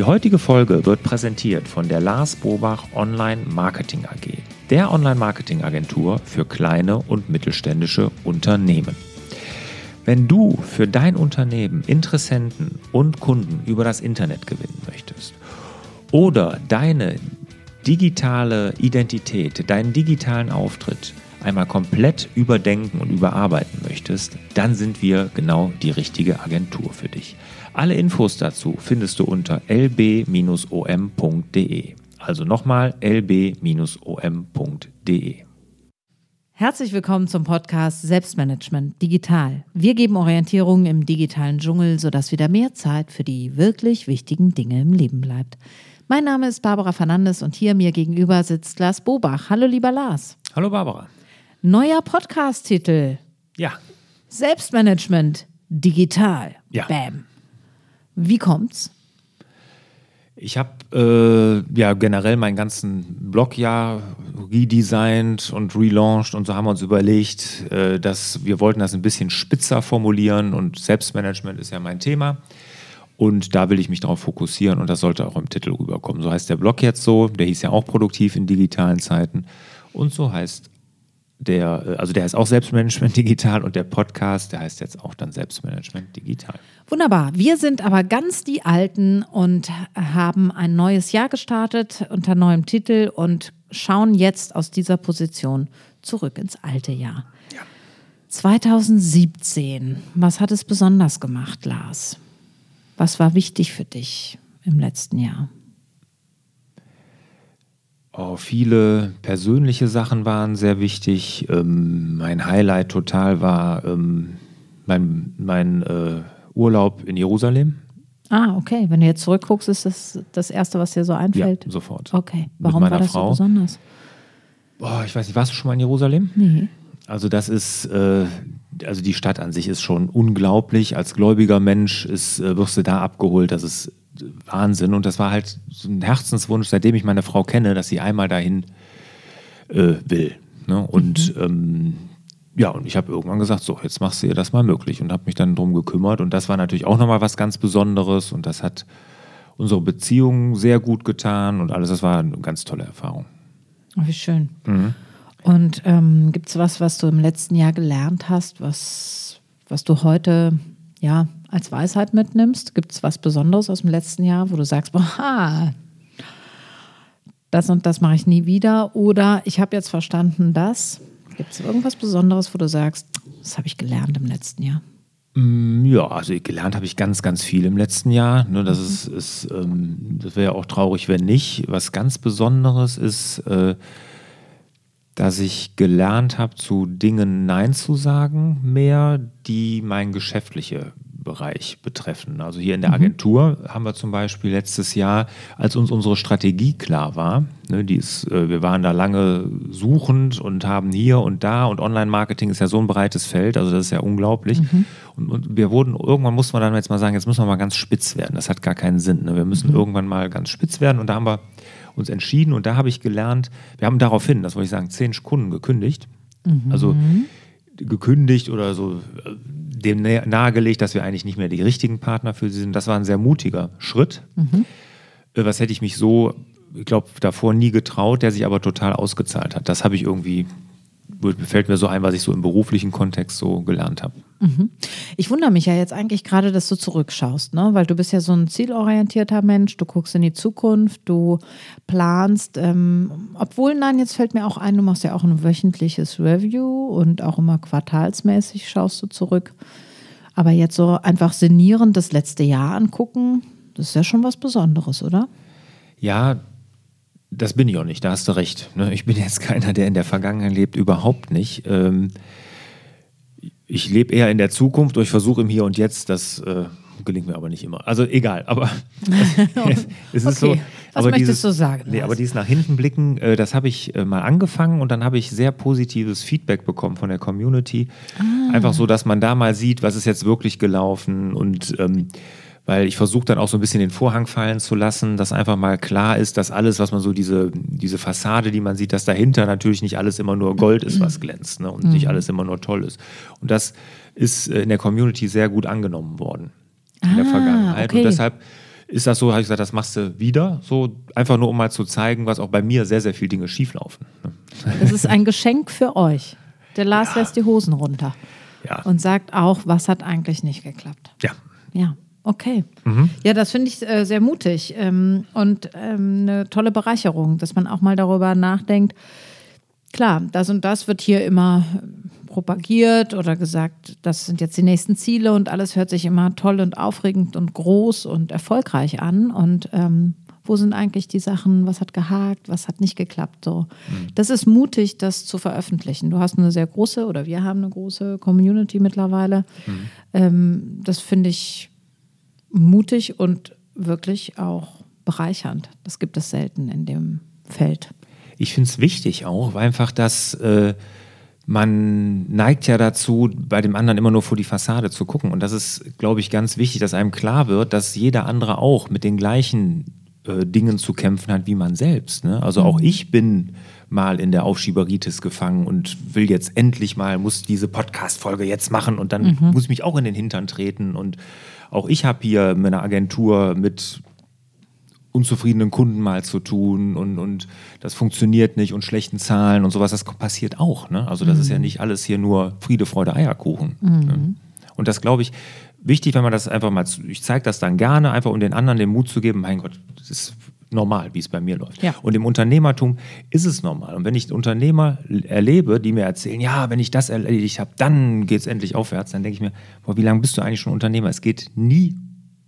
Die heutige Folge wird präsentiert von der Lars Bobach Online Marketing AG, der Online-Marketing-Agentur für kleine und mittelständische Unternehmen. Wenn du für dein Unternehmen Interessenten und Kunden über das Internet gewinnen möchtest oder deine digitale Identität, deinen digitalen Auftritt einmal komplett überdenken und überarbeiten möchtest, dann sind wir genau die richtige Agentur für dich. Alle Infos dazu findest du unter lb-om.de. Also nochmal lb-om.de. Herzlich willkommen zum Podcast Selbstmanagement Digital. Wir geben Orientierung im digitalen Dschungel, sodass wieder mehr Zeit für die wirklich wichtigen Dinge im Leben bleibt. Mein Name ist Barbara Fernandes und hier mir gegenüber sitzt Lars Bobach. Hallo lieber Lars. Hallo Barbara. Neuer Podcast-Titel. Ja. Selbstmanagement digital. Ja. Bam. Wie kommt's? Ich habe äh, ja generell meinen ganzen Blog ja redesigned und relaunched und so haben wir uns überlegt, äh, dass wir wollten das ein bisschen spitzer formulieren und Selbstmanagement ist ja mein Thema. Und da will ich mich darauf fokussieren und das sollte auch im Titel rüberkommen. So heißt der Blog jetzt so, der hieß ja auch produktiv in digitalen Zeiten. Und so heißt der, äh, also der heißt auch Selbstmanagement digital und der Podcast, der heißt jetzt auch dann Selbstmanagement digital. Wunderbar. Wir sind aber ganz die Alten und haben ein neues Jahr gestartet unter neuem Titel und schauen jetzt aus dieser Position zurück ins alte Jahr. Ja. 2017. Was hat es besonders gemacht, Lars? Was war wichtig für dich im letzten Jahr? Oh, viele persönliche Sachen waren sehr wichtig. Ähm, mein Highlight total war ähm, mein, mein äh, Urlaub in Jerusalem. Ah, okay. Wenn du jetzt zurückguckst, ist das das Erste, was dir so einfällt? Ja, sofort. Okay. Warum war das Frau. so besonders? Boah, ich weiß nicht, warst du schon mal in Jerusalem? Nee. Also das ist, äh, also die Stadt an sich ist schon unglaublich. Als gläubiger Mensch ist, äh, wirst du da abgeholt. Das ist Wahnsinn. Und das war halt so ein Herzenswunsch, seitdem ich meine Frau kenne, dass sie einmal dahin äh, will. Ne? Und ähm, ja, und ich habe irgendwann gesagt, so, jetzt machst du ihr das mal möglich und habe mich dann drum gekümmert. Und das war natürlich auch nochmal was ganz Besonderes und das hat unsere Beziehung sehr gut getan und alles. Das war eine ganz tolle Erfahrung. Oh, wie schön. Mhm. Und ähm, gibt es was, was du im letzten Jahr gelernt hast, was, was du heute ja, als Weisheit mitnimmst? Gibt es was Besonderes aus dem letzten Jahr, wo du sagst, boah, das und das mache ich nie wieder? Oder ich habe jetzt verstanden, dass. Gibt es irgendwas Besonderes, wo du sagst, das habe ich gelernt im letzten Jahr? Mm, Ja, also gelernt habe ich ganz, ganz viel im letzten Jahr. Ne, das ist, ist ähm, das wäre ja auch traurig, wenn nicht. Was ganz Besonderes ist, äh, dass ich gelernt habe, zu Dingen Nein zu sagen, mehr, die mein geschäftliche Bereich betreffen. Also hier in der Agentur haben wir zum Beispiel letztes Jahr, als uns unsere Strategie klar war, ne, die ist, äh, wir waren da lange suchend und haben hier und da und Online-Marketing ist ja so ein breites Feld, also das ist ja unglaublich. Und, und wir wurden, irgendwann musste man dann jetzt mal sagen, jetzt müssen wir mal ganz spitz werden. Das hat gar keinen Sinn. Ne? Wir müssen irgendwann mal ganz spitz werden und da haben wir uns entschieden und da habe ich gelernt, wir haben daraufhin, das wollte ich sagen, zehn Kunden gekündigt. Also gekündigt oder so dem nahegelegt, dass wir eigentlich nicht mehr die richtigen Partner für sie sind. Das war ein sehr mutiger Schritt. Äh, Was hätte ich mich so, ich glaube, davor nie getraut, der sich aber total ausgezahlt hat. Das habe ich irgendwie, fällt mir so ein, was ich so im beruflichen Kontext so gelernt habe. Ich wundere mich ja jetzt eigentlich gerade, dass du zurückschaust, ne? weil du bist ja so ein zielorientierter Mensch, du guckst in die Zukunft, du planst, ähm, obwohl, nein, jetzt fällt mir auch ein, du machst ja auch ein wöchentliches Review und auch immer quartalsmäßig schaust du zurück. Aber jetzt so einfach sinnierend das letzte Jahr angucken, das ist ja schon was Besonderes, oder? Ja, das bin ich auch nicht, da hast du recht. ne? Ich bin jetzt keiner, der in der Vergangenheit lebt, überhaupt nicht. Ähm, Ich lebe eher in der Zukunft und ich versuche im Hier und Jetzt, das äh, gelingt mir aber nicht immer. Also egal, aber es ist so. Okay. Was aber möchtest dieses, du sagen, Nee, aber dieses nach hinten blicken, äh, das habe ich äh, mal angefangen und dann habe ich sehr positives Feedback bekommen von der Community. Ah. Einfach so, dass man da mal sieht, was ist jetzt wirklich gelaufen und ähm, weil ich versuche dann auch so ein bisschen den Vorhang fallen zu lassen, dass einfach mal klar ist, dass alles, was man so diese, diese Fassade, die man sieht, dass dahinter natürlich nicht alles immer nur Gold ist, was glänzt ne? und nicht alles immer nur toll ist. Und das ist äh, in der Community sehr gut angenommen worden in der Ah, Vergangenheit. okay. Und deshalb ist das so, habe ich gesagt, das machst du wieder, so einfach nur, um mal zu zeigen, was auch bei mir sehr, sehr viele Dinge schieflaufen. Ne? Das ist ein Geschenk für euch. Der Lars ja. lässt die Hosen runter ja. und sagt auch, was hat eigentlich nicht geklappt. Ja. Ja. Okay. Mhm. Ja, das finde ich äh, sehr mutig ähm, und ähm, eine tolle Bereicherung, dass man auch mal darüber nachdenkt. Klar, das und das wird hier immer propagiert oder gesagt, das sind jetzt die nächsten Ziele und alles hört sich immer toll und aufregend und groß und erfolgreich an. Und ähm, wo sind eigentlich die Sachen, was hat gehakt, was hat nicht geklappt? So. Mhm. Das ist mutig, das zu veröffentlichen. Du hast eine sehr große oder wir haben eine große Community mittlerweile. Mhm. Ähm, das finde ich mutig und wirklich auch bereichernd. Das gibt es selten in dem Feld. Ich finde es wichtig auch, weil einfach das. Äh man neigt ja dazu, bei dem anderen immer nur vor die Fassade zu gucken. Und das ist, glaube ich, ganz wichtig, dass einem klar wird, dass jeder andere auch mit den gleichen äh, Dingen zu kämpfen hat wie man selbst. Ne? Also auch mhm. ich bin mal in der Aufschieberitis gefangen und will jetzt endlich mal, muss diese Podcast-Folge jetzt machen und dann mhm. muss ich mich auch in den Hintern treten. Und auch ich habe hier eine Agentur mit unzufriedenen Kunden mal zu tun und, und das funktioniert nicht und schlechten Zahlen und sowas, das passiert auch. Ne? Also das mhm. ist ja mhm. nicht alles hier nur Friede, Freude, Eierkuchen. Mhm. Ne? Und das glaube ich wichtig, wenn man das einfach mal, ich zeige das dann gerne, einfach um den anderen den Mut zu geben, mein Gott, das ist normal, wie es bei mir läuft. Ja. Und im Unternehmertum ist es normal. Und wenn ich Unternehmer erlebe, die mir erzählen, ja, wenn ich das erledigt habe, dann geht es endlich aufwärts, dann denke ich mir, boah, wie lange bist du eigentlich schon Unternehmer? Es geht nie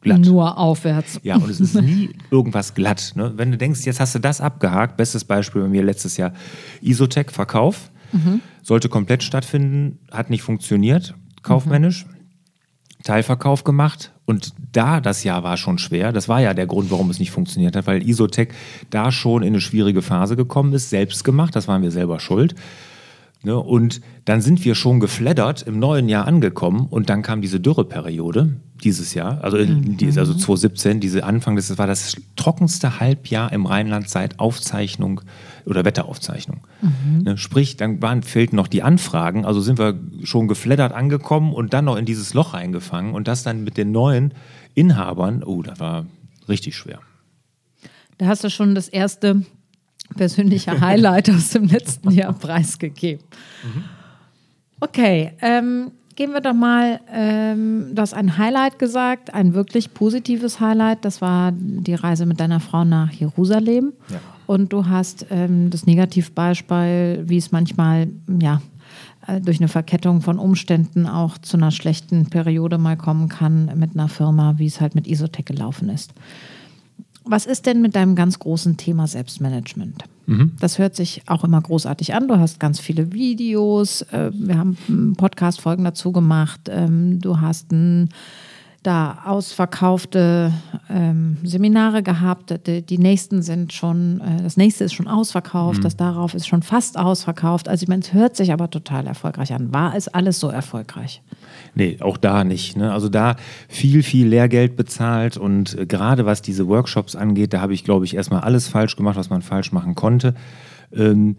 glatt. Nur aufwärts. Ja, und es ist nie irgendwas glatt. Ne? Wenn du denkst, jetzt hast du das abgehakt, bestes Beispiel bei mir letztes Jahr, Isotech, Verkauf, mhm. sollte komplett stattfinden, hat nicht funktioniert, kaufmännisch. Mhm. Teilverkauf gemacht und da das Jahr war schon schwer. Das war ja der Grund, warum es nicht funktioniert hat, weil Isotech da schon in eine schwierige Phase gekommen ist, selbst gemacht, das waren wir selber schuld. Ne? Und dann sind wir schon geflattert im neuen Jahr angekommen und dann kam diese Dürreperiode dieses Jahr, also, mhm. die, also 2017, diese Anfang, das war das trockenste Halbjahr im Rheinland seit Aufzeichnung oder Wetteraufzeichnung. Mhm. Ne? Sprich, dann waren, fehlten noch die Anfragen, also sind wir schon geflattert angekommen und dann noch in dieses Loch reingefangen und das dann mit den neuen Inhabern, oh, das war richtig schwer. Da hast du schon das erste persönliche Highlight aus dem letzten Jahr preisgegeben. Mhm. Okay, ähm, gehen wir doch mal, ähm, du hast ein Highlight gesagt, ein wirklich positives Highlight. Das war die Reise mit deiner Frau nach Jerusalem. Ja. Und du hast ähm, das Negativbeispiel, wie es manchmal, ja, äh, durch eine Verkettung von Umständen auch zu einer schlechten Periode mal kommen kann mit einer Firma, wie es halt mit Isotech gelaufen ist. Was ist denn mit deinem ganz großen Thema Selbstmanagement? Mhm. Das hört sich auch immer großartig an. Du hast ganz viele Videos. Äh, wir haben Podcast-Folgen dazu gemacht. Ähm, du hast ein da ausverkaufte ähm, Seminare gehabt. Die, die, nächsten sind schon, äh, das nächste ist schon ausverkauft, mhm. das darauf ist schon fast ausverkauft. Also ich meine, es hört sich aber total erfolgreich an. War es alles so erfolgreich? Nee, auch da nicht. Ne? Also da viel, viel Lehrgeld bezahlt und äh, gerade was diese Workshops angeht, da habe ich, glaube ich, erstmal alles falsch gemacht, was man falsch machen konnte. Ähm,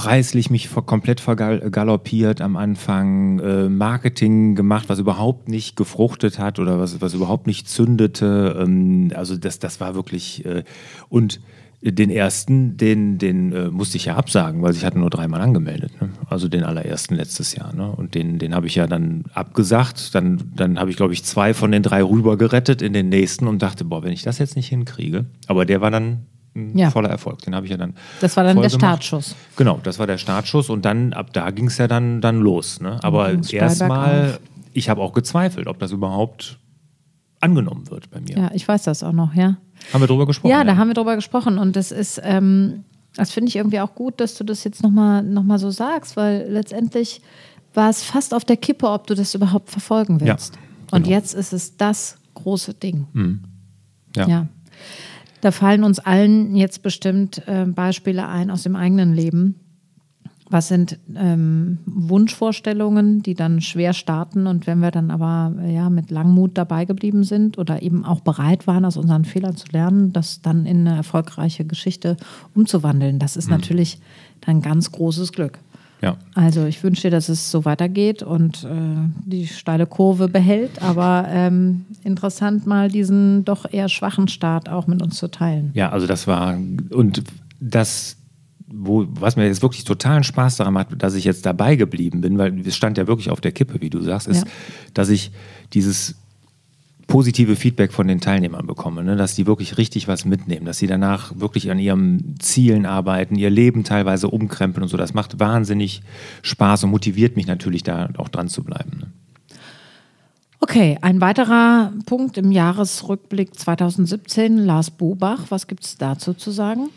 preislich mich komplett vergaloppiert am Anfang, äh, Marketing gemacht, was überhaupt nicht gefruchtet hat oder was, was überhaupt nicht zündete. Ähm, also das, das war wirklich äh, und den ersten, den, den äh, musste ich ja absagen, weil ich hatte nur dreimal angemeldet. Ne? Also den allerersten letztes Jahr. Ne? Und den, den habe ich ja dann abgesagt. Dann, dann habe ich, glaube ich, zwei von den drei rüber gerettet in den nächsten und dachte, boah, wenn ich das jetzt nicht hinkriege. Aber der war dann ein ja. voller Erfolg. Den habe ich ja dann. Das war dann der gemacht. Startschuss. Genau, das war der Startschuss und dann ab da ging es ja dann, dann los. Ne? Aber erstmal, ich habe auch gezweifelt, ob das überhaupt angenommen wird bei mir. Ja, ich weiß das auch noch, ja. Haben wir drüber gesprochen? Ja, ja. da haben wir drüber gesprochen und das ist, ähm, das finde ich irgendwie auch gut, dass du das jetzt nochmal noch mal so sagst, weil letztendlich war es fast auf der Kippe, ob du das überhaupt verfolgen willst. Ja, genau. Und jetzt ist es das große Ding. Mhm. ja. ja. Da fallen uns allen jetzt bestimmt äh, Beispiele ein aus dem eigenen Leben. Was sind ähm, Wunschvorstellungen, die dann schwer starten und wenn wir dann aber ja, mit Langmut dabei geblieben sind oder eben auch bereit waren, aus unseren Fehlern zu lernen, das dann in eine erfolgreiche Geschichte umzuwandeln, das ist mhm. natürlich dann ganz großes Glück. Ja. Also ich wünsche dir, dass es so weitergeht und äh, die steile Kurve behält, aber ähm, interessant mal diesen doch eher schwachen Start auch mit uns zu teilen. Ja, also das war und das wo, was mir jetzt wirklich totalen Spaß daran macht, dass ich jetzt dabei geblieben bin, weil es stand ja wirklich auf der Kippe, wie du sagst, ist, ja. dass ich dieses positive Feedback von den Teilnehmern bekomme, ne? dass die wirklich richtig was mitnehmen, dass sie danach wirklich an ihren Zielen arbeiten, ihr Leben teilweise umkrempeln und so. Das macht wahnsinnig Spaß und motiviert mich natürlich da auch dran zu bleiben. Ne? Okay, ein weiterer Punkt im Jahresrückblick 2017, Lars Bobach, was gibt es dazu zu sagen?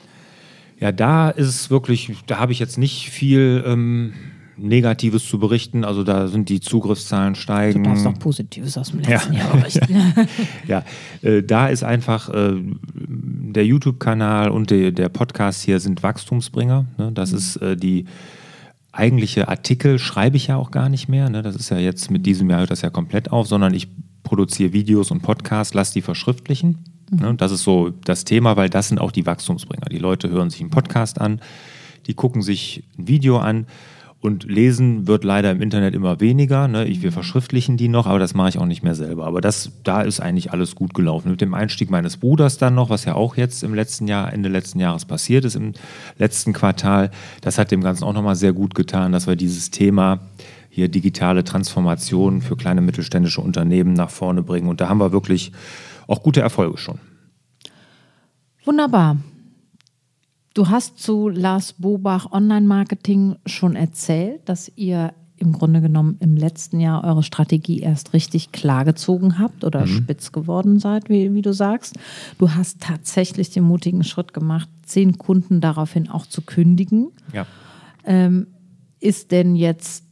Ja, da ist es wirklich, da habe ich jetzt nicht viel ähm, Negatives zu berichten. Also da sind die Zugriffszahlen steigen. Du darfst auch Positives aus dem letzten ja. Jahr berichten. ja, äh, da ist einfach äh, der YouTube-Kanal und de, der Podcast hier sind Wachstumsbringer. Ne? Das mhm. ist äh, die eigentliche Artikel schreibe ich ja auch gar nicht mehr. Ne? Das ist ja jetzt mit diesem Jahr hört das ja komplett auf, sondern ich produziere Videos und Podcasts, lasse die verschriftlichen. Mhm. Ne? Das ist so das Thema, weil das sind auch die Wachstumsbringer. Die Leute hören sich einen Podcast an, die gucken sich ein Video an und lesen wird leider im Internet immer weniger. Ne? Ich, wir mhm. verschriftlichen die noch, aber das mache ich auch nicht mehr selber. Aber das, da ist eigentlich alles gut gelaufen. Mit dem Einstieg meines Bruders dann noch, was ja auch jetzt im letzten Jahr, Ende letzten Jahres passiert ist, im letzten Quartal, das hat dem Ganzen auch nochmal sehr gut getan, dass wir dieses Thema hier digitale Transformation für kleine mittelständische Unternehmen nach vorne bringen. Und da haben wir wirklich auch gute Erfolge schon. Wunderbar. Du hast zu Lars Bobach Online-Marketing schon erzählt, dass ihr im Grunde genommen im letzten Jahr eure Strategie erst richtig klargezogen habt oder mhm. spitz geworden seid, wie, wie du sagst. Du hast tatsächlich den mutigen Schritt gemacht, zehn Kunden daraufhin auch zu kündigen. Ja. Ähm, ist denn jetzt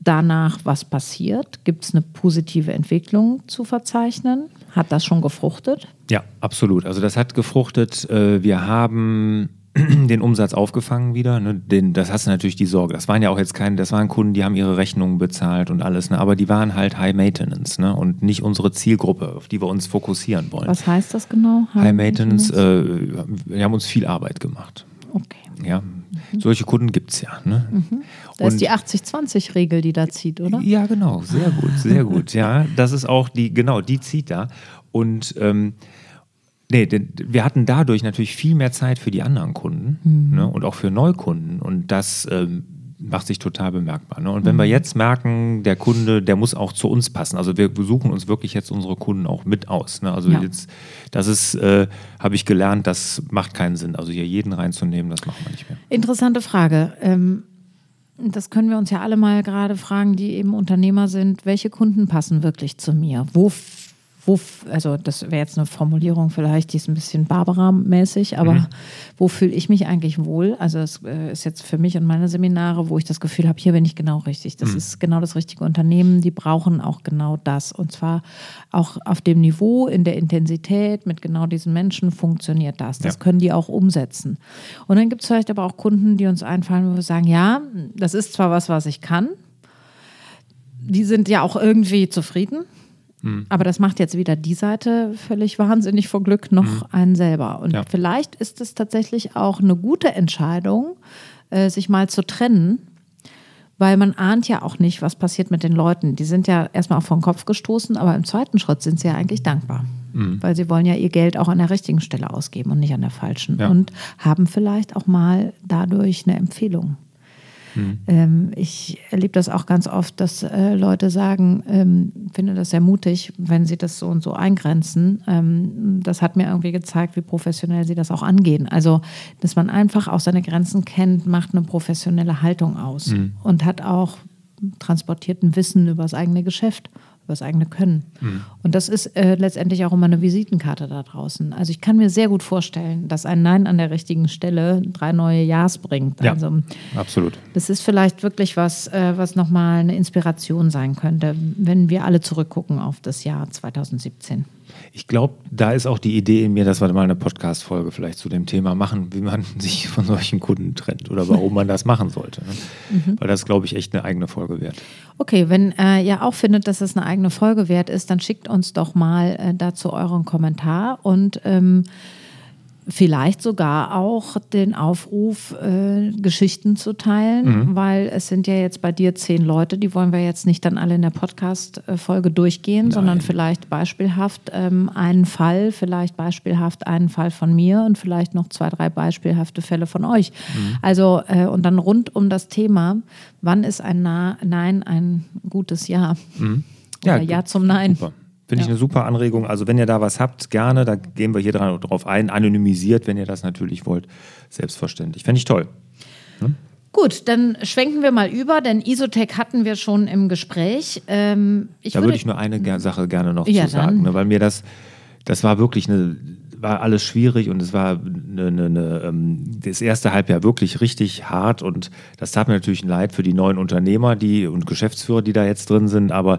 danach was passiert? Gibt es eine positive Entwicklung zu verzeichnen? Hat das schon gefruchtet? Ja, absolut. Also das hat gefruchtet. Äh, wir haben den Umsatz aufgefangen wieder. Ne? Den, das hast du natürlich die Sorge. Das waren ja auch jetzt keine, das waren Kunden, die haben ihre Rechnungen bezahlt und alles, ne? aber die waren halt High Maintenance ne? und nicht unsere Zielgruppe, auf die wir uns fokussieren wollen. Was heißt das genau? High, High Maintenance, Maintenance? Äh, wir haben uns viel Arbeit gemacht. Okay. Ja, mhm. solche Kunden gibt es ja. Ne? Mhm. Das ist die 80-20-Regel, die da zieht, oder? Ja, genau, sehr gut, sehr gut. Ja, das ist auch die, genau, die zieht da. Und ähm, Nee, wir hatten dadurch natürlich viel mehr Zeit für die anderen Kunden mhm. ne, und auch für Neukunden. Und das ähm, macht sich total bemerkbar. Ne? Und wenn mhm. wir jetzt merken, der Kunde, der muss auch zu uns passen. Also wir suchen uns wirklich jetzt unsere Kunden auch mit aus. Ne? Also ja. jetzt, das ist, äh, habe ich gelernt, das macht keinen Sinn. Also hier jeden reinzunehmen, das machen wir nicht mehr. Interessante Frage. Ähm, das können wir uns ja alle mal gerade fragen, die eben Unternehmer sind. Welche Kunden passen wirklich zu mir? Wo wo, also das wäre jetzt eine Formulierung vielleicht, die ist ein bisschen Barbara-mäßig, aber mhm. wo fühle ich mich eigentlich wohl? Also das äh, ist jetzt für mich und meine Seminare, wo ich das Gefühl habe, hier bin ich genau richtig. Das mhm. ist genau das richtige Unternehmen. Die brauchen auch genau das. Und zwar auch auf dem Niveau, in der Intensität, mit genau diesen Menschen funktioniert das. Das ja. können die auch umsetzen. Und dann gibt es vielleicht aber auch Kunden, die uns einfallen, wo wir sagen, ja, das ist zwar was, was ich kann. Die sind ja auch irgendwie zufrieden Mhm. Aber das macht jetzt weder die Seite völlig wahnsinnig vor Glück noch mhm. einen selber. Und ja. vielleicht ist es tatsächlich auch eine gute Entscheidung, äh, sich mal zu trennen, weil man ahnt ja auch nicht, was passiert mit den Leuten. Die sind ja erstmal auf den Kopf gestoßen, aber im zweiten Schritt sind sie ja eigentlich dankbar. Mhm. Weil sie wollen ja ihr Geld auch an der richtigen Stelle ausgeben und nicht an der falschen. Ja. Und haben vielleicht auch mal dadurch eine Empfehlung. Mhm. Ähm, ich erlebe das auch ganz oft, dass äh, Leute sagen, ähm, finde das sehr mutig, wenn sie das so und so eingrenzen. Ähm, das hat mir irgendwie gezeigt, wie professionell sie das auch angehen. Also, dass man einfach auch seine Grenzen kennt, macht eine professionelle Haltung aus mhm. und hat auch transportierten Wissen über das eigene Geschäft über das eigene Können. Mhm. Und das ist äh, letztendlich auch immer eine Visitenkarte da draußen. Also ich kann mir sehr gut vorstellen, dass ein Nein an der richtigen Stelle drei neue Ja's bringt. Ja, also, absolut. Das ist vielleicht wirklich was, äh, was nochmal eine Inspiration sein könnte, wenn wir alle zurückgucken auf das Jahr 2017. Ich glaube, da ist auch die Idee in mir, dass wir mal eine Podcast-Folge vielleicht zu dem Thema machen, wie man sich von solchen Kunden trennt oder warum man das machen sollte. Ne? Mhm. Weil das, glaube ich, echt eine eigene Folge wert. Okay, wenn äh, ihr auch findet, dass es eine eigene Folge wert ist, dann schickt uns doch mal äh, dazu euren Kommentar und ähm, Vielleicht sogar auch den Aufruf, äh, Geschichten zu teilen, mhm. weil es sind ja jetzt bei dir zehn Leute, die wollen wir jetzt nicht dann alle in der Podcast-Folge durchgehen, Nein. sondern vielleicht beispielhaft ähm, einen Fall, vielleicht beispielhaft einen Fall von mir und vielleicht noch zwei, drei beispielhafte Fälle von euch. Mhm. Also, äh, und dann rund um das Thema, wann ist ein Na Nein ein gutes Ja? Mhm. Ja, ja zum Nein. Super. Finde ja. ich eine super Anregung. Also wenn ihr da was habt, gerne, da gehen wir hier drauf ein. Anonymisiert, wenn ihr das natürlich wollt. Selbstverständlich. Fände ich toll. Hm? Gut, dann schwenken wir mal über, denn Isotech hatten wir schon im Gespräch. Ähm, ich da würde, würde ich nur eine Sache gerne noch ja, zu sagen, ne, weil mir das, das war wirklich eine, war alles schwierig und es war eine, eine, eine, ähm, das erste Halbjahr wirklich richtig hart und das tat mir natürlich leid für die neuen Unternehmer die, und Geschäftsführer, die da jetzt drin sind, aber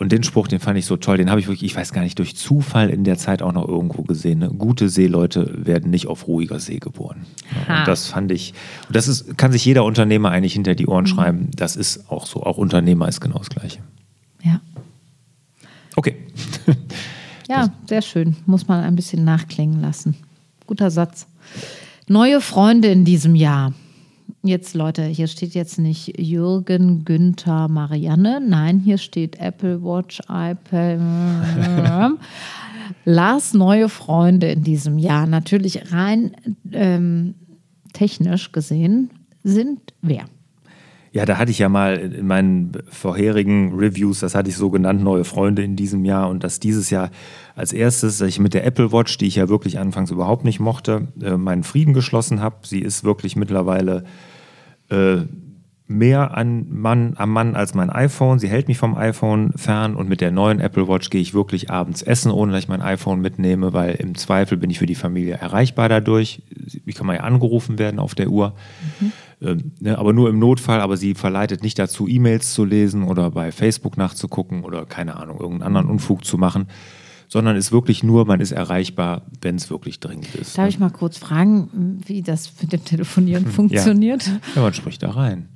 und den Spruch, den fand ich so toll, den habe ich wirklich, ich weiß gar nicht, durch Zufall in der Zeit auch noch irgendwo gesehen. Ne? Gute Seeleute werden nicht auf ruhiger See geboren. Ja, und das fand ich, und das ist, kann sich jeder Unternehmer eigentlich hinter die Ohren mhm. schreiben. Das ist auch so. Auch Unternehmer ist genau das Gleiche. Ja. Okay. ja, sehr schön. Muss man ein bisschen nachklingen lassen. Guter Satz. Neue Freunde in diesem Jahr. Jetzt, Leute, hier steht jetzt nicht Jürgen, Günther, Marianne. Nein, hier steht Apple Watch, iPad. Lars neue Freunde in diesem Jahr. Natürlich rein ähm, technisch gesehen sind wer? Ja, da hatte ich ja mal in meinen vorherigen Reviews, das hatte ich so genannt, neue Freunde in diesem Jahr und dass dieses Jahr als erstes, dass ich mit der Apple Watch, die ich ja wirklich anfangs überhaupt nicht mochte, äh, meinen Frieden geschlossen habe. Sie ist wirklich mittlerweile äh, mehr an Mann, am Mann als mein iPhone. Sie hält mich vom iPhone fern und mit der neuen Apple Watch gehe ich wirklich abends essen, ohne dass ich mein iPhone mitnehme, weil im Zweifel bin ich für die Familie erreichbar dadurch. Ich kann mal ja angerufen werden auf der Uhr. Mhm. Ähm, ne, aber nur im Notfall, aber sie verleitet nicht dazu, E-Mails zu lesen oder bei Facebook nachzugucken oder keine Ahnung, irgendeinen anderen Unfug zu machen sondern ist wirklich nur, man ist erreichbar, wenn es wirklich dringend ist. Darf ne? ich mal kurz fragen, wie das mit dem Telefonieren funktioniert? Ja. ja, man spricht da rein.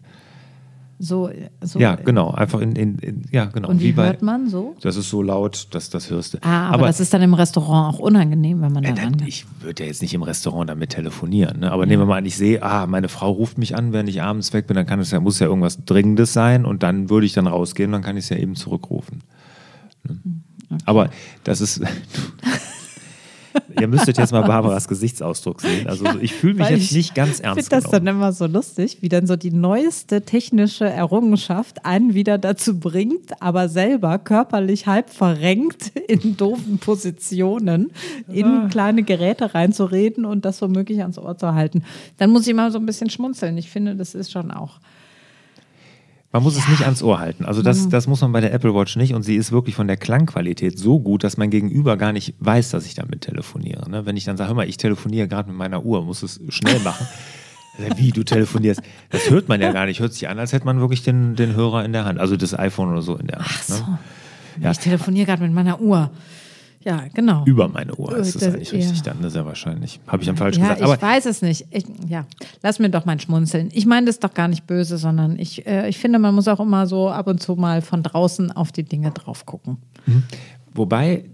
So, so ja, genau, einfach in, in, in, ja, genau. Und wie, wie bei, hört man so? Das ist so laut, dass das hörst du. Ah, aber, aber, das ist dann im Restaurant auch unangenehm, wenn man da äh, Ich würde ja jetzt nicht im Restaurant damit telefonieren, ne? aber ja. nehmen wir mal an, ich sehe, ah, meine Frau ruft mich an, wenn ich abends weg bin, dann kann es ja, muss ja irgendwas Dringendes sein und dann würde ich dann rausgehen, dann kann ich es ja eben zurückrufen. Ne? Mhm. Okay. Aber das ist. Ihr müsstet jetzt mal Barbaras Gesichtsausdruck sehen. Also ja, ich fühle mich jetzt nicht ganz ernst. Ich finde das dann immer so lustig, wie dann so die neueste technische Errungenschaft einen wieder dazu bringt, aber selber körperlich halb verrenkt in doofen Positionen in ah. kleine Geräte reinzureden und das womöglich ans Ohr zu halten. Dann muss ich mal so ein bisschen schmunzeln. Ich finde, das ist schon auch man muss ja. es nicht ans Ohr halten. Also das, mhm. das muss man bei der Apple Watch nicht. Und sie ist wirklich von der Klangqualität so gut, dass mein Gegenüber gar nicht weiß, dass ich damit telefoniere. Ne? Wenn ich dann sage, hör mal, ich telefoniere gerade mit meiner Uhr, muss es schnell machen. Wie du telefonierst, das hört man ja gar nicht. Hört sich an, als hätte man wirklich den, den Hörer in der Hand, also das iPhone oder so in der Hand. Ach so. Ne? Ja. Ich telefoniere gerade mit meiner Uhr. Ja, genau. Über meine Uhr ist das, eigentlich richtig ja. dann, das ist ja wahrscheinlich. Habe ich dann falsch ja, gesagt. Aber ich weiß es nicht. Ich, ja, lass mir doch mal schmunzeln. Ich meine das doch gar nicht böse, sondern ich, äh, ich finde, man muss auch immer so ab und zu mal von draußen auf die Dinge drauf gucken. Mhm. Wobei,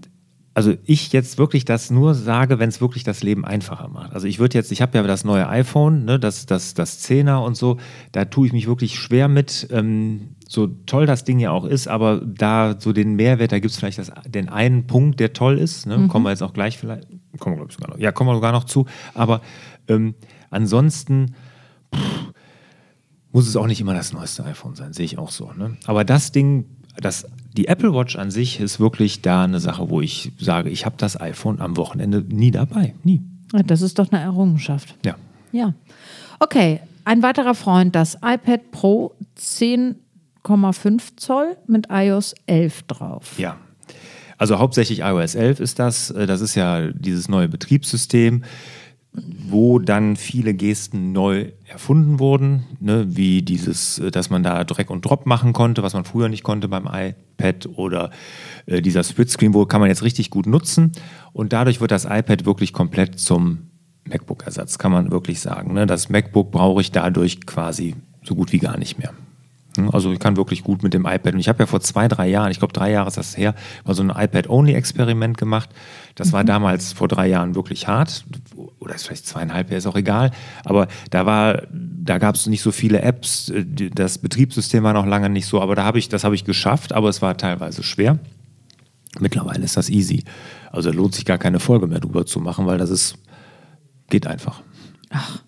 also ich jetzt wirklich das nur sage, wenn es wirklich das Leben einfacher macht. Also ich würde jetzt, ich habe ja das neue iPhone, ne, das, das, das 10er und so, da tue ich mich wirklich schwer mit. Ähm, so toll das Ding ja auch ist, aber da so den Mehrwert, da gibt es vielleicht das, den einen Punkt, der toll ist, ne? mhm. kommen wir jetzt auch gleich vielleicht, kommen wir, ich, sogar noch, ja, kommen wir sogar noch zu, aber ähm, ansonsten pff, muss es auch nicht immer das neueste iPhone sein, sehe ich auch so. Ne? Aber das Ding, das, die Apple Watch an sich ist wirklich da eine Sache, wo ich sage, ich habe das iPhone am Wochenende nie dabei, nie. Das ist doch eine Errungenschaft. Ja. Ja. Okay, ein weiterer Freund, das iPad Pro 10 5,5 Zoll mit iOS 11 drauf. Ja. Also hauptsächlich iOS 11 ist das. Äh, das ist ja dieses neue Betriebssystem, wo dann viele Gesten neu erfunden wurden, ne? wie dieses, äh, dass man da Drag und Drop machen konnte, was man früher nicht konnte beim iPad oder äh, dieser Splitscreen, wo kann man jetzt richtig gut nutzen. Und dadurch wird das iPad wirklich komplett zum MacBook-Ersatz, kann man wirklich sagen. Ne? Das MacBook brauche ich dadurch quasi so gut wie gar nicht mehr. Also ich kann wirklich gut mit dem iPad. Und ich habe ja vor zwei, drei Jahren, ich glaube drei Jahre ist das her, mal so ein iPad-Only-Experiment gemacht. Das war damals vor drei Jahren wirklich hart. Oder ist vielleicht zweieinhalb, ist auch egal. Aber da war, da gab es nicht so viele Apps. Das Betriebssystem war noch lange nicht so. Aber da habe ich, das habe ich geschafft, aber es war teilweise schwer. Mittlerweile ist das easy. Also lohnt sich gar keine Folge mehr drüber zu machen, weil das ist, geht einfach. Ach.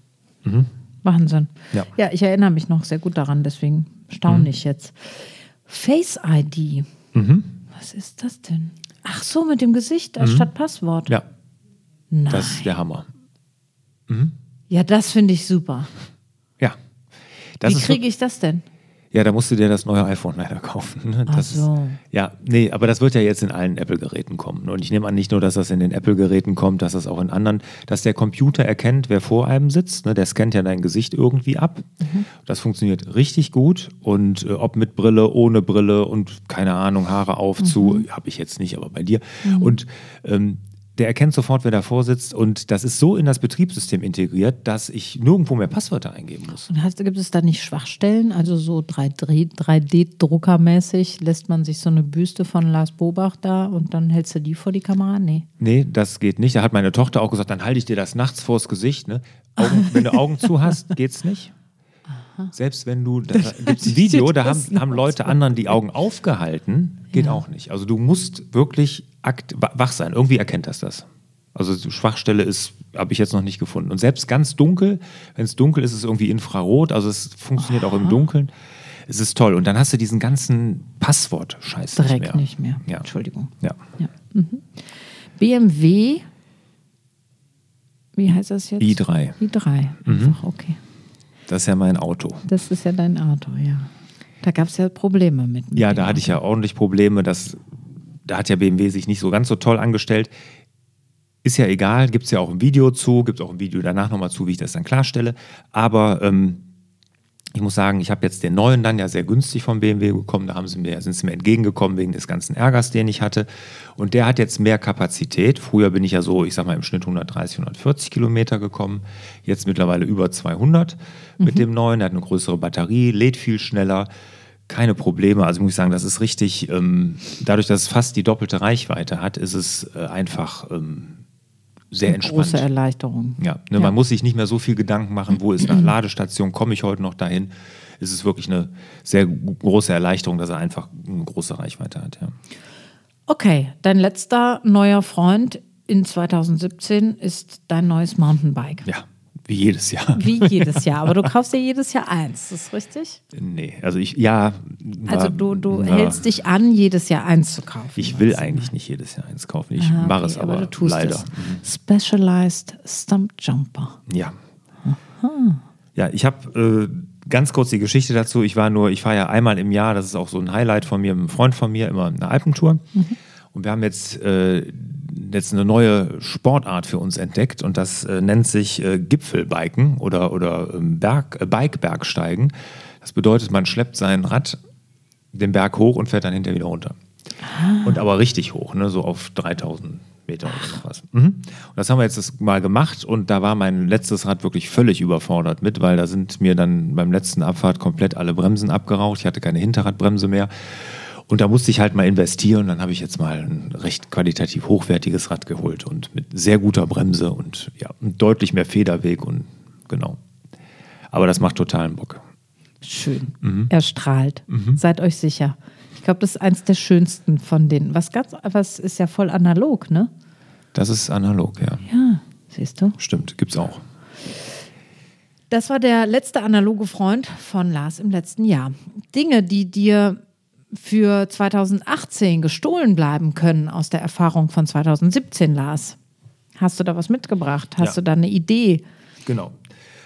Mhm. Wahnsinn. Ja. ja, ich erinnere mich noch sehr gut daran, deswegen staune Mhm. ich jetzt. Face ID. Mhm. Was ist das denn? Ach so, mit dem Gesicht anstatt Passwort. Ja, Nein. das ist der Hammer. ja, das finde ich super. Ja. Das Wie kriege ich das denn? Ja, da musst du dir das neue iPhone leider kaufen. Ne? Ach so. ist, ja, nee, aber das wird ja jetzt in allen Apple-Geräten kommen. Und ich nehme an, nicht nur, dass das in den Apple-Geräten kommt, dass das auch in anderen, dass der Computer erkennt, wer vor einem sitzt. Ne? Der scannt ja dein Gesicht irgendwie ab. Mhm. Das funktioniert richtig gut. Und äh, ob mit Brille, ohne Brille und keine Ahnung, Haare auf, zu, Mhm. habe ich jetzt nicht, aber bei dir. Und ähm, der erkennt sofort, wer davor sitzt. Und das ist so in das Betriebssystem integriert, dass ich nirgendwo mehr Passwörter eingeben muss. Und hast, gibt es da nicht Schwachstellen? Also so 3D 3D-Druckermäßig lässt man sich so eine Büste von Lars Bobach da und dann hältst du die vor die Kamera? Nee. Nee, das geht nicht. Da hat meine Tochter auch gesagt, dann halte ich dir das nachts vors Gesicht. Ne? Augen, wenn du Augen zu hast, geht's nicht. Selbst wenn du, da gibt ein Video, da haben, haben Leute anderen die Augen aufgehalten, geht auch nicht. Also du musst wirklich akt, wa- wach sein. Irgendwie erkennt das das. Also Schwachstelle ist, habe ich jetzt noch nicht gefunden. Und selbst ganz dunkel, wenn es dunkel ist, ist es irgendwie Infrarot. Also es funktioniert auch im Dunkeln. Es ist toll. Und dann hast du diesen ganzen Passwort-Scheiß nicht Direkt mehr. nicht mehr. Ja. Entschuldigung. Ja. Ja. Mhm. BMW, wie heißt das jetzt? i3. i3, Mhm. okay. Das ist ja mein Auto. Das ist ja dein Auto, ja. Da gab es ja Probleme mit. mit Ja, da hatte ich ja ordentlich Probleme. Das, da hat ja BMW sich nicht so ganz so toll angestellt. Ist ja egal, gibt es ja auch ein Video zu, gibt es auch ein Video danach nochmal zu, wie ich das dann klarstelle. Aber ähm, ich muss sagen, ich habe jetzt den neuen dann ja sehr günstig vom BMW bekommen. Da haben sie mir, sind sie mir entgegengekommen wegen des ganzen Ärgers, den ich hatte. Und der hat jetzt mehr Kapazität. Früher bin ich ja so, ich sag mal, im Schnitt 130, 140 Kilometer gekommen. Jetzt mittlerweile über 200 mit dem neuen. Der hat eine größere Batterie, lädt viel schneller. Keine Probleme. Also muss ich sagen, das ist richtig. Ähm, dadurch, dass es fast die doppelte Reichweite hat, ist es äh, einfach ähm, sehr Eine entspannt. Große Erleichterung. Ja, ne, man muss sich nicht mehr so viel Gedanken machen, wo ist eine Ladestation, komme ich heute noch dahin. Es ist wirklich eine sehr große Erleichterung, dass er einfach eine große Reichweite hat. Ja. Okay, dein letzter neuer Freund in 2017 ist dein neues Mountainbike. ja, wie jedes Jahr. Wie jedes Jahr, aber du kaufst ja jedes Jahr eins, ist das richtig? Nee, also ich, ja. Also du, du na, hältst dich an, jedes Jahr eins zu kaufen. Ich will eigentlich nicht jedes Jahr eins kaufen. Ich Ah, mache okay, es aber, du tust leider. Es. Specialized Stump Jumper. Ja. Ja, ich habe äh, ganz kurz die Geschichte dazu. Ich war nur, ich fahre ja einmal im Jahr, das ist auch so ein Highlight von mir, mit einem Freund von mir, immer eine Alpentour. Und wir haben jetzt, äh, jetzt eine neue Sportart für uns entdeckt und das äh, nennt sich äh, Gipfelbiken oder, oder ähm, Berg, äh, Bike-Bergsteigen. Das bedeutet, man schleppt sein Rad den Berg hoch und fährt dann hinterher wieder runter. Und aber richtig hoch, ne? so auf 3000 Meter oder noch was. Mhm. Und das haben wir jetzt mal gemacht und da war mein letztes Rad wirklich völlig überfordert mit, weil da sind mir dann beim letzten Abfahrt komplett alle Bremsen abgeraucht. Ich hatte keine Hinterradbremse mehr. Und da musste ich halt mal investieren. Dann habe ich jetzt mal ein recht qualitativ hochwertiges Rad geholt und mit sehr guter Bremse und ja, deutlich mehr Federweg und genau. Aber das macht totalen Bock. Schön. Mhm. Er strahlt. Seid euch sicher. Ich glaube, das ist eins der schönsten von denen. Was ganz, was ist ja voll analog, ne? Das ist analog, ja. Ja, siehst du. Stimmt, gibt's auch. Das war der letzte analoge Freund von Lars im letzten Jahr. Dinge, die dir für 2018 gestohlen bleiben können aus der Erfahrung von 2017, Lars. Hast du da was mitgebracht? Hast Ja. du da eine Idee? Genau.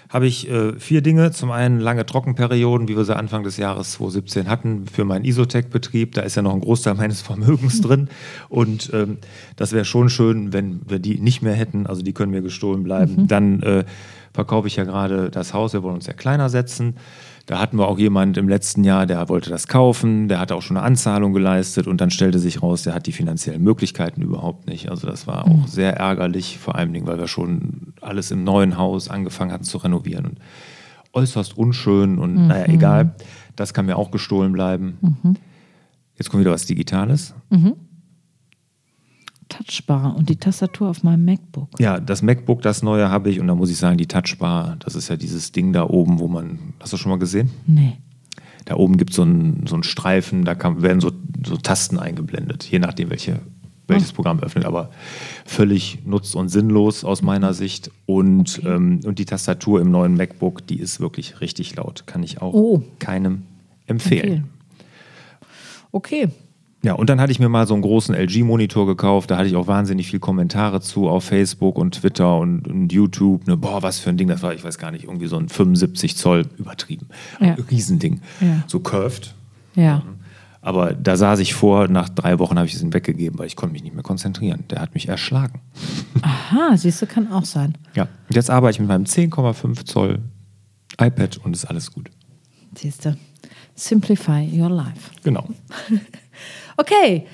Habe ich äh, vier Dinge. Zum einen lange Trockenperioden, wie wir sie Anfang des Jahres 2017 hatten, für meinen Isotec-Betrieb. Da ist ja noch ein Großteil meines Vermögens drin. Und ähm, das wäre schon schön, wenn wir die nicht mehr hätten. Also die können mir gestohlen bleiben. Dann äh, verkaufe ich ja gerade das Haus. Wir wollen uns ja kleiner setzen. Da hatten wir auch jemand im letzten Jahr, der wollte das kaufen, der hat auch schon eine Anzahlung geleistet und dann stellte sich raus, der hat die finanziellen Möglichkeiten überhaupt nicht. Also das war auch sehr ärgerlich, vor allem, weil wir schon alles im neuen Haus angefangen hatten zu renovieren und äußerst unschön und naja, egal. Das kann mir auch gestohlen bleiben. Jetzt kommt wieder was Digitales. Touchbar und die Tastatur auf meinem MacBook. Ja, das MacBook, das neue habe ich und da muss ich sagen, die Touchbar, das ist ja dieses Ding da oben, wo man, hast du schon mal gesehen? Nee. Da oben gibt so es so einen Streifen, da kann, werden so, so Tasten eingeblendet, je nachdem, welche, welches Programm öffnet, aber völlig nutz- und sinnlos aus meiner Sicht. Und, Okay. ähm, und die Tastatur im neuen MacBook, die ist wirklich richtig laut. Kann ich auch Oh. keinem empfehlen. Empfehlen. Okay. Ja, und dann hatte ich mir mal so einen großen LG-Monitor gekauft. Da hatte ich auch wahnsinnig viel Kommentare zu auf Facebook und Twitter und, und YouTube. Ne, boah, was für ein Ding das war. Ich weiß gar nicht, irgendwie so ein 75 Zoll übertrieben. Ja. Riesending. Ja. So curved. Ja. Aber da saß ich vor, nach drei Wochen habe ich es ihm weggegeben, weil ich konnte mich nicht mehr konzentrieren. Der hat mich erschlagen. Aha, siehst du, kann auch sein. Ja, und jetzt arbeite ich mit meinem 10,5 Zoll iPad und ist alles gut. Siehst du. Simplify your life. Genau. Okay,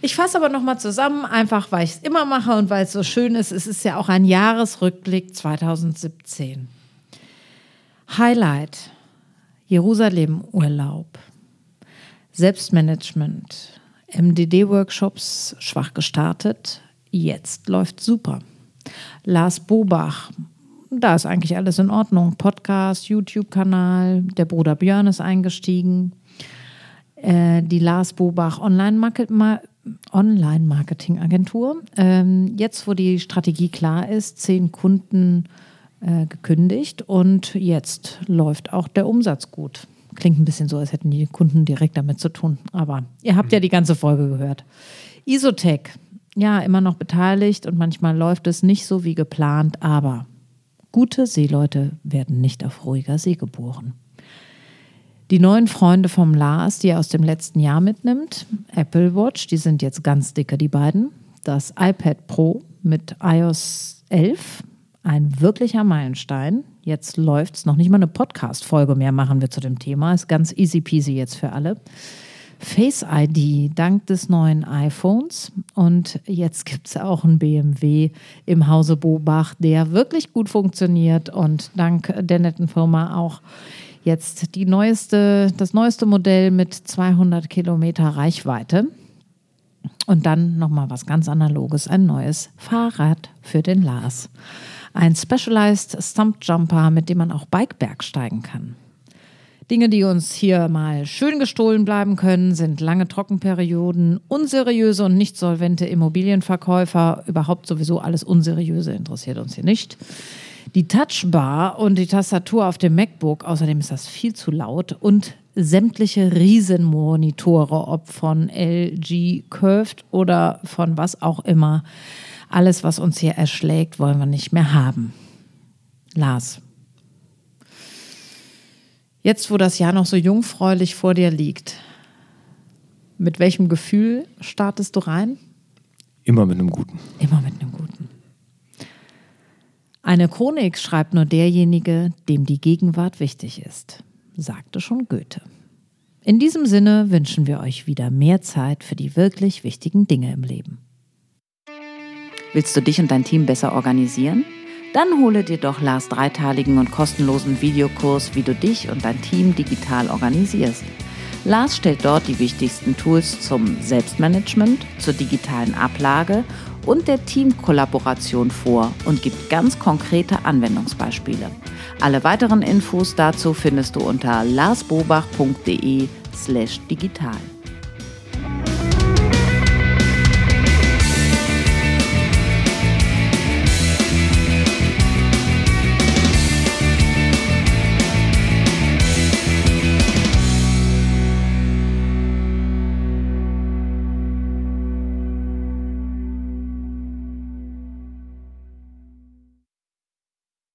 ich fasse aber nochmal zusammen, einfach weil ich es immer mache und weil es so schön ist. Es ist ja auch ein Jahresrückblick 2017. Highlight: Jerusalem-Urlaub, Selbstmanagement, MDD-Workshops schwach gestartet. Jetzt läuft super. Lars Bobach, da ist eigentlich alles in Ordnung. Podcast, YouTube-Kanal, der Bruder Björn ist eingestiegen äh, die Lars Bobach Online-Market- Ma- Online-Marketing-Agentur. Ähm, jetzt, wo die Strategie klar ist, zehn Kunden äh, gekündigt und jetzt läuft auch der Umsatz gut. Klingt ein bisschen so, als hätten die Kunden direkt damit zu tun. Aber ihr habt ja die ganze Folge gehört. Isotech, ja, immer noch beteiligt und manchmal läuft es nicht so wie geplant, aber gute Seeleute werden nicht auf ruhiger See geboren. Die neuen Freunde vom Lars, die er aus dem letzten Jahr mitnimmt, Apple Watch, die sind jetzt ganz dicke, die beiden. Das iPad Pro mit iOS 11, ein wirklicher Meilenstein. Jetzt läuft's noch nicht mal eine Podcast-Folge mehr machen wir zu dem Thema. Ist ganz easy peasy jetzt für alle. Face ID dank des neuen iPhones. Und jetzt gibt es auch einen BMW im Hause Bobach, der wirklich gut funktioniert und dank der netten Firma auch jetzt die neueste, das neueste Modell mit 200 Kilometer Reichweite. Und dann nochmal was ganz Analoges, ein neues Fahrrad für den Lars. Ein Specialized Stump Jumper, mit dem man auch Bikeberg steigen kann. Dinge, die uns hier mal schön gestohlen bleiben können, sind lange Trockenperioden, unseriöse und nicht solvente Immobilienverkäufer, überhaupt sowieso alles Unseriöse interessiert uns hier nicht. Die Touchbar und die Tastatur auf dem MacBook, außerdem ist das viel zu laut und sämtliche Riesenmonitore, ob von LG Curved oder von was auch immer. Alles, was uns hier erschlägt, wollen wir nicht mehr haben. Lars, Jetzt, wo das Jahr noch so jungfräulich vor dir liegt, mit welchem Gefühl startest du rein? Immer mit einem guten. Immer mit einem guten. Eine Chronik schreibt nur derjenige, dem die Gegenwart wichtig ist, sagte schon Goethe. In diesem Sinne wünschen wir euch wieder mehr Zeit für die wirklich wichtigen Dinge im Leben. Willst du dich und dein Team besser organisieren? Dann hole dir doch Lars dreiteiligen und kostenlosen Videokurs, wie du dich und dein Team digital organisierst. Lars stellt dort die wichtigsten Tools zum Selbstmanagement, zur digitalen Ablage und der Teamkollaboration vor und gibt ganz konkrete Anwendungsbeispiele. Alle weiteren Infos dazu findest du unter larsbobach.de slash digital.